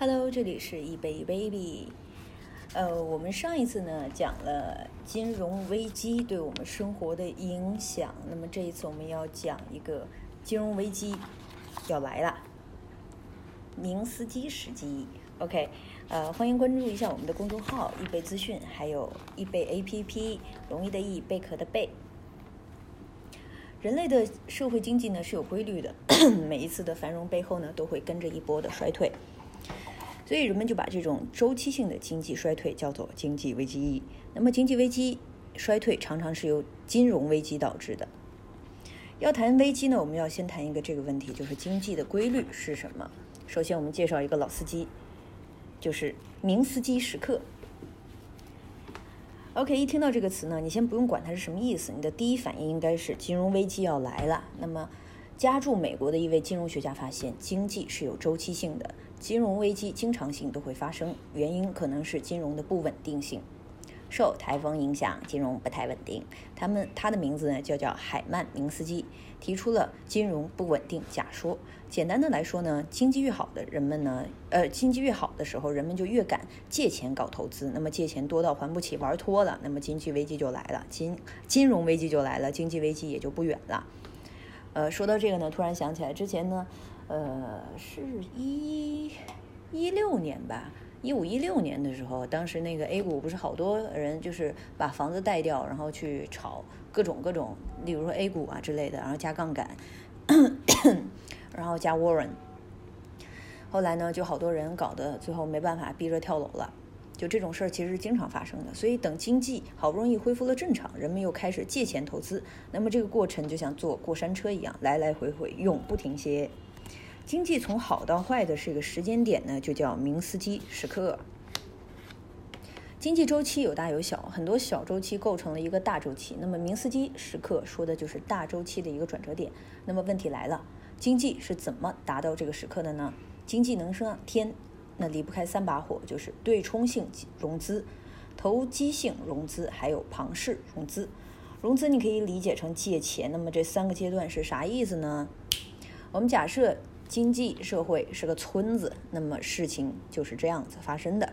Hello，这里是一贝 baby。呃，我们上一次呢讲了金融危机对我们生活的影响，那么这一次我们要讲一个金融危机要来了，明斯基时机。OK，呃，欢迎关注一下我们的公众号易贝资讯，还有易贝 APP，容易的易，贝壳的贝。人类的社会经济呢是有规律的，每一次的繁荣背后呢都会跟着一波的衰退。所以人们就把这种周期性的经济衰退叫做经济危机。那么经济危机衰退常常是由金融危机导致的。要谈危机呢，我们要先谈一个这个问题，就是经济的规律是什么。首先，我们介绍一个老司机，就是明斯基时刻。OK，一听到这个词呢，你先不用管它是什么意思，你的第一反应应该是金融危机要来了。那么，家住美国的一位金融学家发现，经济是有周期性的。金融危机经常性都会发生，原因可能是金融的不稳定性。受台风影响，金融不太稳定。他们他的名字呢，就叫海曼明斯基，提出了金融不稳定假说。简单的来说呢，经济越好的人们呢，呃，经济越好的时候，人们就越敢借钱搞投资。那么借钱多到还不起，玩脱了，那么经济危机就来了，金金融危机就来了，经济危机也就不远了。呃，说到这个呢，突然想起来之前呢。呃，是一一六年吧，一五一六年的时候，当时那个 A 股不是好多人就是把房子贷掉，然后去炒各种各种，例如说 A 股啊之类的，然后加杠杆，然后加 Warren。后来呢，就好多人搞得最后没办法，逼着跳楼了。就这种事儿其实是经常发生的。所以等经济好不容易恢复了正常，人们又开始借钱投资，那么这个过程就像坐过山车一样，来来回回，永不停歇。经济从好到坏的这个时间点呢，就叫明斯基时刻。经济周期有大有小，很多小周期构成了一个大周期。那么明斯基时刻说的就是大周期的一个转折点。那么问题来了，经济是怎么达到这个时刻的呢？经济能上天，那离不开三把火，就是对冲性融资、投机性融资，还有庞氏融资。融资你可以理解成借钱。那么这三个阶段是啥意思呢？我们假设。经济社会是个村子，那么事情就是这样子发生的。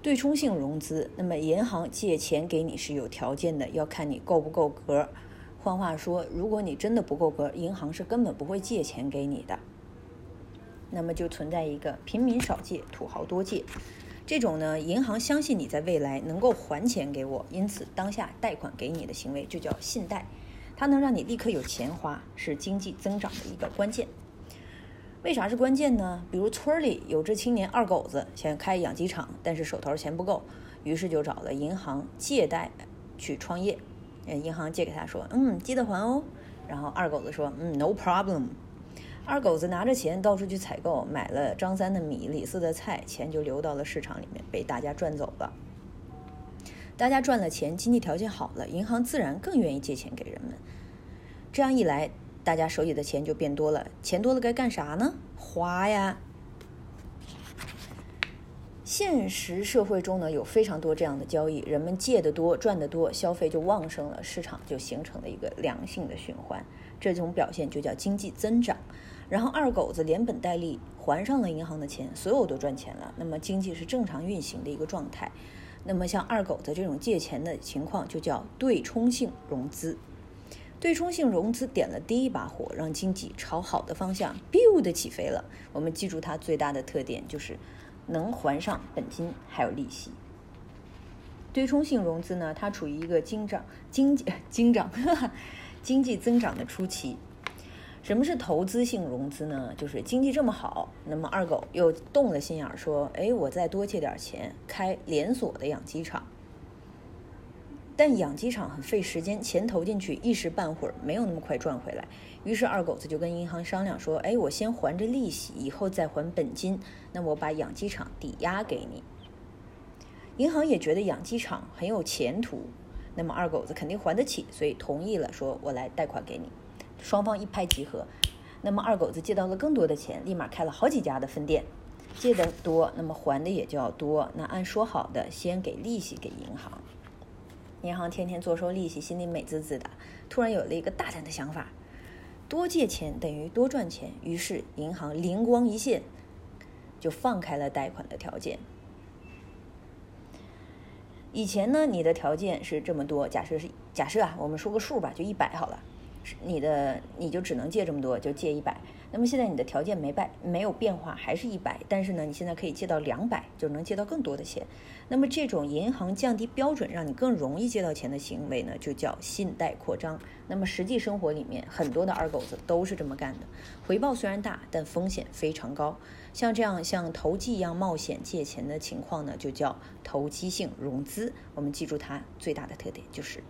对冲性融资，那么银行借钱给你是有条件的，要看你够不够格。换话说，如果你真的不够格，银行是根本不会借钱给你的。那么就存在一个平民少借，土豪多借。这种呢，银行相信你在未来能够还钱给我，因此当下贷款给你的行为就叫信贷，它能让你立刻有钱花，是经济增长的一个关键。为啥是关键呢？比如村里有只青年二狗子想开养鸡场，但是手头钱不够，于是就找了银行借贷去创业。银行借给他说：“嗯，记得还哦。”然后二狗子说：“嗯，no problem。”二狗子拿着钱到处去采购，买了张三的米、李四的菜，钱就流到了市场里面，被大家赚走了。大家赚了钱，经济条件好了，银行自然更愿意借钱给人们。这样一来。大家手里的钱就变多了，钱多了该干啥呢？花呀！现实社会中呢，有非常多这样的交易，人们借的多，赚的多，消费就旺盛了，市场就形成了一个良性的循环。这种表现就叫经济增长。然后二狗子连本带利还上了银行的钱，所有都赚钱了，那么经济是正常运行的一个状态。那么像二狗子这种借钱的情况，就叫对冲性融资。对冲性融资点了第一把火，让经济朝好的方向 biu 的起飞了。我们记住它最大的特点就是能还上本金还有利息。对冲性融资呢，它处于一个经长经济经长 经济增长的初期。什么是投资性融资呢？就是经济这么好，那么二狗又动了心眼儿，说：“哎，我再多借点钱，开连锁的养鸡场。”但养鸡场很费时间，钱投进去一时半会儿没有那么快赚回来。于是二狗子就跟银行商量说：“哎，我先还着利息，以后再还本金。那我把养鸡场抵押给你。”银行也觉得养鸡场很有前途，那么二狗子肯定还得起，所以同意了，说我来贷款给你。双方一拍即合，那么二狗子借到了更多的钱，立马开了好几家的分店。借的多，那么还的也就要多。那按说好的，先给利息给银行。银行天天坐收利息，心里美滋滋的。突然有了一个大胆的想法：多借钱等于多赚钱。于是银行灵光一现，就放开了贷款的条件。以前呢，你的条件是这么多，假设是假设啊，我们说个数吧，就一百好了，你的你就只能借这么多，就借一百。那么现在你的条件没变，没有变化，还是一百，但是呢，你现在可以借到两百，就能借到更多的钱。那么这种银行降低标准，让你更容易借到钱的行为呢，就叫信贷扩张。那么实际生活里面，很多的二狗子都是这么干的，回报虽然大，但风险非常高。像这样像投机一样冒险借钱的情况呢，就叫投机性融资。我们记住它最大的特点就是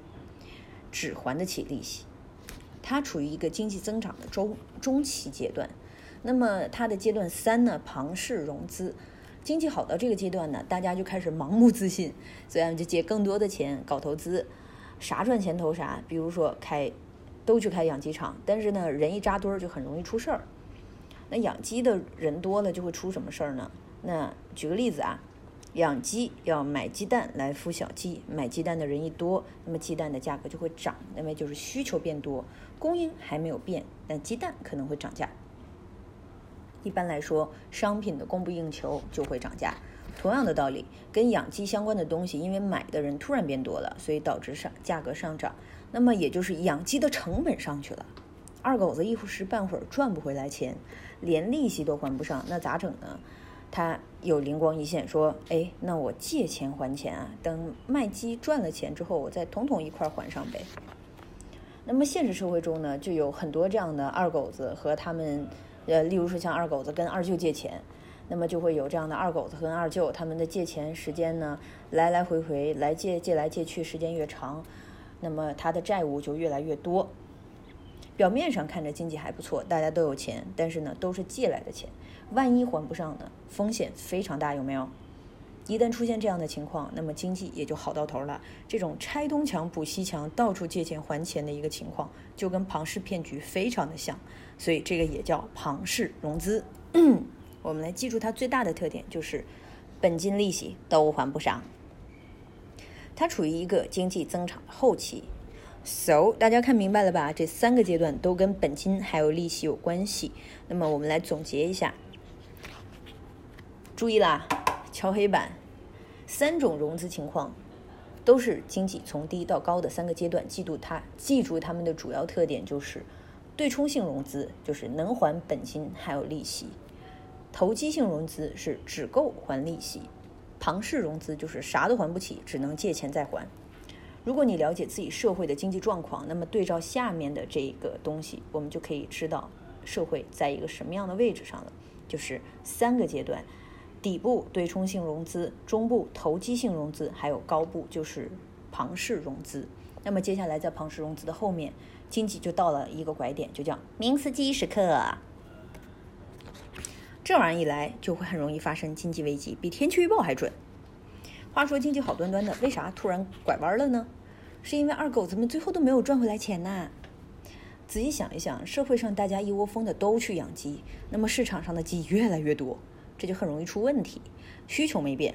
只还得起利息。它处于一个经济增长的中中期阶段，那么它的阶段三呢，庞氏融资，经济好到这个阶段呢，大家就开始盲目自信，所以就借更多的钱搞投资，啥赚钱投啥，比如说开，都去开养鸡场，但是呢，人一扎堆儿就很容易出事儿。那养鸡的人多了就会出什么事儿呢？那举个例子啊。养鸡要买鸡蛋来孵小鸡，买鸡蛋的人一多，那么鸡蛋的价格就会涨，那么就是需求变多，供应还没有变，但鸡蛋可能会涨价。一般来说，商品的供不应求就会涨价。同样的道理，跟养鸡相关的东西，因为买的人突然变多了，所以导致上价格上涨，那么也就是养鸡的成本上去了。二狗子一时半会儿赚不回来钱，连利息都还不上，那咋整呢？他有灵光一现，说：“哎，那我借钱还钱啊，等卖鸡赚了钱之后，我再统统一块还上呗。”那么现实社会中呢，就有很多这样的二狗子和他们，呃，例如说像二狗子跟二舅借钱，那么就会有这样的二狗子和二舅，他们的借钱时间呢，来来回回来借借来借去，时间越长，那么他的债务就越来越多。表面上看着经济还不错，大家都有钱，但是呢，都是借来的钱。万一还不上呢？风险非常大，有没有？一旦出现这样的情况，那么经济也就好到头了。这种拆东墙补西墙，到处借钱还钱的一个情况，就跟庞氏骗局非常的像，所以这个也叫庞氏融资。我们来记住它最大的特点，就是本金利息都还不上。它处于一个经济增长的后期。So，大家看明白了吧？这三个阶段都跟本金还有利息有关系。那么我们来总结一下。注意啦，敲黑板，三种融资情况都是经济从低到高的三个阶段。记住它，记住它们的主要特点就是对冲性融资，就是能还本金还有利息；投机性融资是只够还利息；庞氏融资就是啥都还不起，只能借钱再还。如果你了解自己社会的经济状况，那么对照下面的这个东西，我们就可以知道社会在一个什么样的位置上了，就是三个阶段。底部对冲性融资，中部投机性融资，还有高部就是庞氏融资。那么接下来在庞氏融资的后面，经济就到了一个拐点，就叫明斯基时刻。这玩意儿一来，就会很容易发生经济危机，比天气预报还准。话说经济好端端的，为啥突然拐弯了呢？是因为二狗子们最后都没有赚回来钱呐。仔细想一想，社会上大家一窝蜂的都去养鸡，那么市场上的鸡越来越多。这就很容易出问题，需求没变，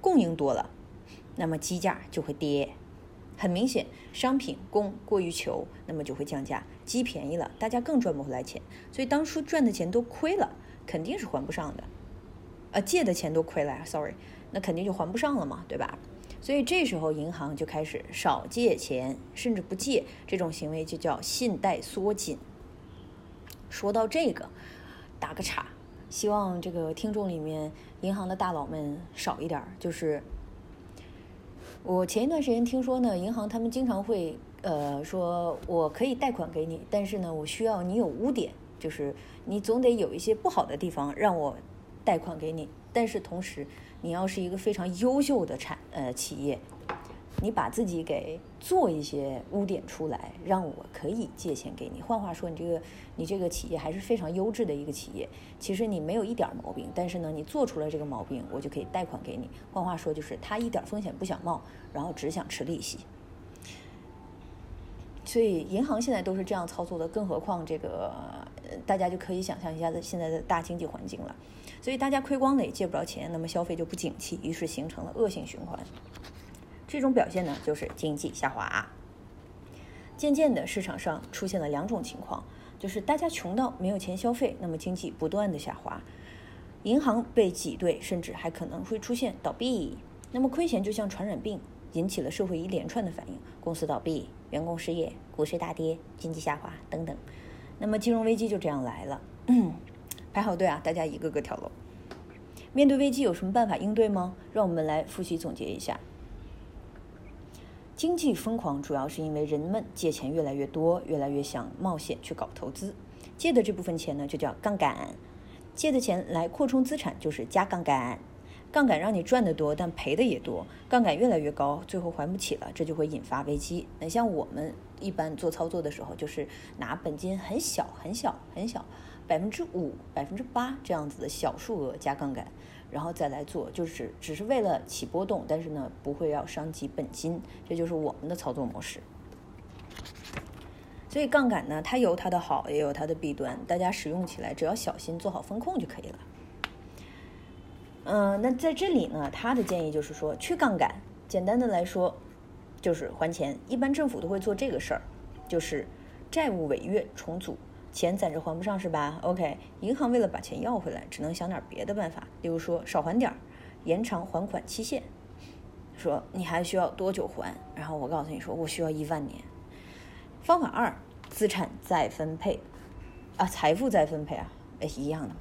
供应多了，那么鸡价就会跌。很明显，商品供过于求，那么就会降价。鸡便宜了，大家更赚不回来钱，所以当初赚的钱都亏了，肯定是还不上的。呃，借的钱都亏了，sorry，那肯定就还不上了嘛，对吧？所以这时候银行就开始少借钱，甚至不借，这种行为就叫信贷缩紧。说到这个，打个岔。希望这个听众里面银行的大佬们少一点。就是我前一段时间听说呢，银行他们经常会呃说，我可以贷款给你，但是呢，我需要你有污点，就是你总得有一些不好的地方让我贷款给你。但是同时，你要是一个非常优秀的产呃企业。你把自己给做一些污点出来，让我可以借钱给你。换话说，你这个你这个企业还是非常优质的一个企业。其实你没有一点毛病，但是呢，你做出了这个毛病，我就可以贷款给你。换话说，就是他一点风险不想冒，然后只想吃利息。所以银行现在都是这样操作的，更何况这个大家就可以想象一下的现在的大经济环境了。所以大家亏光了也借不着钱，那么消费就不景气，于是形成了恶性循环。这种表现呢，就是经济下滑。渐渐的，市场上出现了两种情况，就是大家穷到没有钱消费，那么经济不断的下滑；银行被挤兑，甚至还可能会出现倒闭。那么亏钱就像传染病，引起了社会一连串的反应：公司倒闭、员工失业、股市大跌、经济下滑等等。那么金融危机就这样来了。嗯排好队啊，大家一个个跳楼。面对危机有什么办法应对吗？让我们来复习总结一下。经济疯狂主要是因为人们借钱越来越多，越来越想冒险去搞投资。借的这部分钱呢，就叫杠杆。借的钱来扩充资产，就是加杠杆。杠杆让你赚得多，但赔的也多。杠杆越来越高，最后还不起了，这就会引发危机。那像我们一般做操作的时候，就是拿本金很小、很小、很小，百分之五、百分之八这样子的小数额加杠杆，然后再来做，就是只是为了起波动，但是呢不会要伤及本金。这就是我们的操作模式。所以杠杆呢，它有它的好，也有它的弊端。大家使用起来只要小心，做好风控就可以了。嗯，那在这里呢，他的建议就是说去杠杆。简单的来说，就是还钱。一般政府都会做这个事儿，就是债务违约重组，钱暂时还不上是吧？OK，银行为了把钱要回来，只能想点别的办法，例如说少还点儿，延长还款期限。说你还需要多久还？然后我告诉你说，我需要一万年。方法二，资产再分配，啊，财富再分配啊，哎，一样的嘛，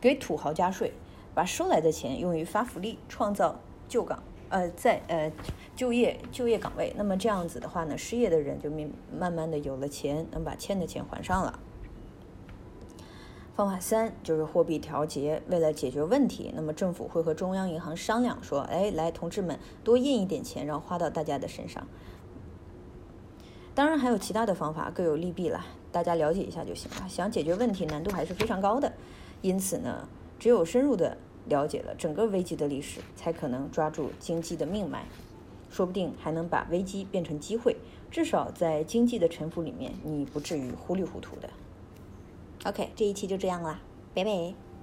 给土豪加税。把收来的钱用于发福利，创造旧岗，呃，在呃就业就业岗位。那么这样子的话呢，失业的人就慢慢慢的有了钱，能把欠的钱还上了。方法三就是货币调节，为了解决问题，那么政府会和中央银行商量说，哎，来，同志们多印一点钱，然后花到大家的身上。当然还有其他的方法，各有利弊了，大家了解一下就行了。想解决问题，难度还是非常高的，因此呢。只有深入的了解了整个危机的历史，才可能抓住经济的命脉，说不定还能把危机变成机会。至少在经济的沉浮里面，你不至于糊里糊涂的。OK，这一期就这样啦，拜拜。